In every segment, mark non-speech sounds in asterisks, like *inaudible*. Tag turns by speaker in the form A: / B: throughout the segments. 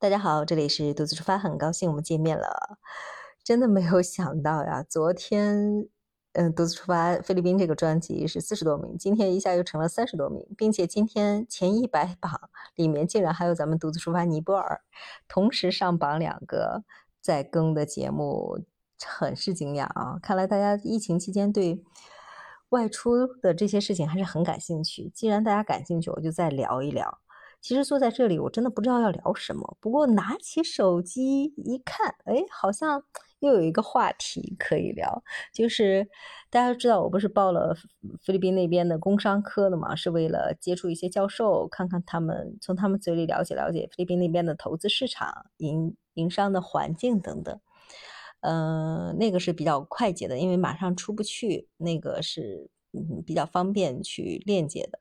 A: 大家好，这里是独自出发，很高兴我们见面了。真的没有想到呀，昨天，嗯，独自出发菲律宾这个专辑是四十多名，今天一下又成了三十多名，并且今天前一百榜里面竟然还有咱们独自出发尼泊尔，同时上榜两个在更的节目，很是惊讶啊！看来大家疫情期间对。外出的这些事情还是很感兴趣。既然大家感兴趣，我就再聊一聊。其实坐在这里，我真的不知道要聊什么。不过拿起手机一看，哎，好像 *smacks lips* 又有一个话题可以聊。就是大家都知道，我不是报了菲律宾那边的工商科的嘛，是为了接触一些教授，看看他们从他们嘴里了解了解菲律宾那边的投资市场、营营商的环境等等。嗯，那个是比较快捷的，因为马上出不去，那个是嗯比较方便去链接的。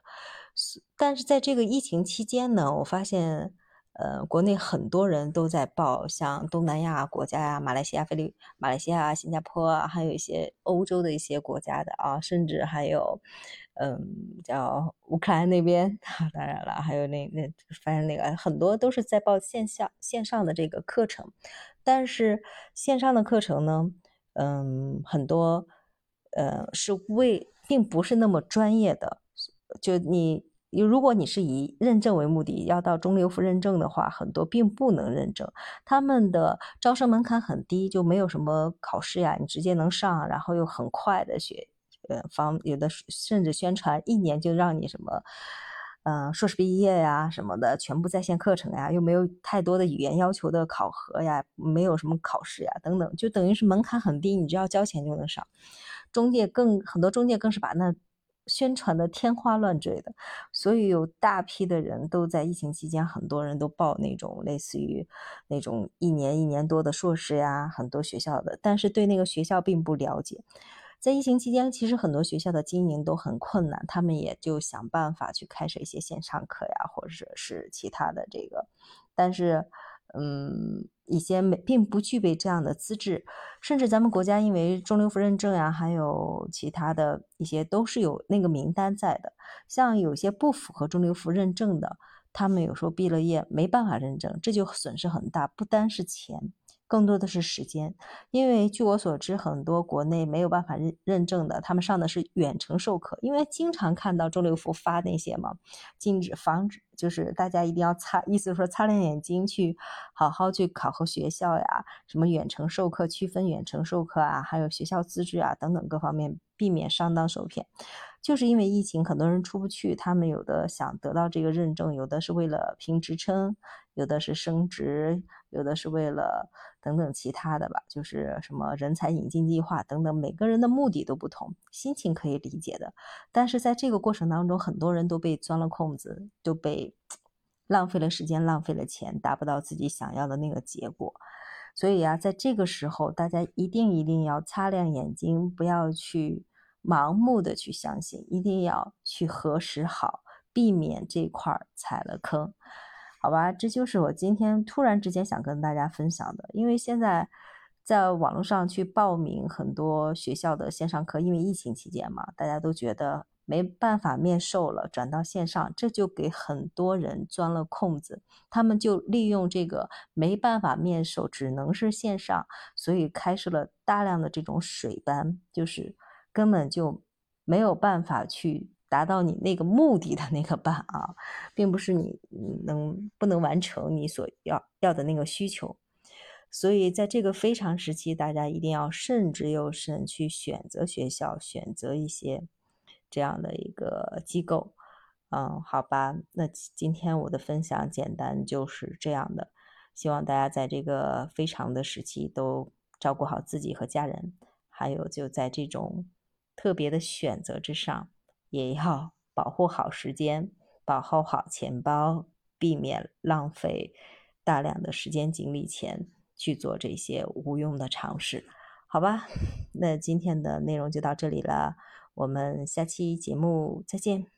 A: 但是在这个疫情期间呢，我发现，呃，国内很多人都在报，像东南亚国家呀，马来西亚、菲律马来西亚、新加坡啊，还有一些欧洲的一些国家的啊，甚至还有，嗯，叫乌克兰那边啊，*laughs* 当然了，还有那那发现那个很多都是在报线下线上的这个课程。但是线上的课程呢，嗯，很多，呃，是为并不是那么专业的。就你，如果你是以认证为目的，要到中六附认证的话，很多并不能认证。他们的招生门槛很低，就没有什么考试呀，你直接能上，然后又很快的学，呃，方有的甚至宣传一年就让你什么。嗯，硕士毕业呀什么的，全部在线课程呀，又没有太多的语言要求的考核呀，没有什么考试呀，等等，就等于是门槛很低，你只要交钱就能上。中介更很多，中介更是把那宣传的天花乱坠的，所以有大批的人都在疫情期间，很多人都报那种类似于那种一年一年多的硕士呀，很多学校的，但是对那个学校并不了解。在疫情期间，其实很多学校的经营都很困难，他们也就想办法去开设一些线上课呀，或者是其他的这个。但是，嗯，一些没并不具备这样的资质，甚至咱们国家因为中流服认证呀，还有其他的一些都是有那个名单在的。像有些不符合中流服认证的，他们有时候毕了业没办法认证，这就损失很大，不单是钱。更多的是时间，因为据我所知，很多国内没有办法认认证的，他们上的是远程授课。因为经常看到周六福发那些嘛，禁止防止，就是大家一定要擦，意思说擦亮眼睛去好好去考核学校呀，什么远程授课区分远程授课啊，还有学校资质啊等等各方面，避免上当受骗。就是因为疫情，很多人出不去，他们有的想得到这个认证，有的是为了评职称，有的是升职。有的是为了等等其他的吧，就是什么人才引进计划等等，每个人的目的都不同，心情可以理解的。但是在这个过程当中，很多人都被钻了空子，都被 *tsk* 浪费了时间，浪费了钱，达不到自己想要的那个结果。所以啊，在这个时候，大家一定一定要擦亮眼睛，不要去盲目的去相信，一定要去核实好，避免这块踩了坑。好吧，这就是我今天突然之间想跟大家分享的。因为现在在网络上去报名很多学校的线上课，因为疫情期间嘛，大家都觉得没办法面授了，转到线上，这就给很多人钻了空子。他们就利用这个没办法面授，只能是线上，所以开设了大量的这种水班，就是根本就没有办法去。达到你那个目的的那个班啊，并不是你能不能完成你所要要的那个需求，所以在这个非常时期，大家一定要慎之又慎，去选择学校，选择一些这样的一个机构。嗯，好吧，那今天我的分享简单就是这样的，希望大家在这个非常的时期都照顾好自己和家人，还有就在这种特别的选择之上。也要保护好时间，保护好钱包，避免浪费大量的时间、精力、钱去做这些无用的尝试，好吧？那今天的内容就到这里了，我们下期节目再见。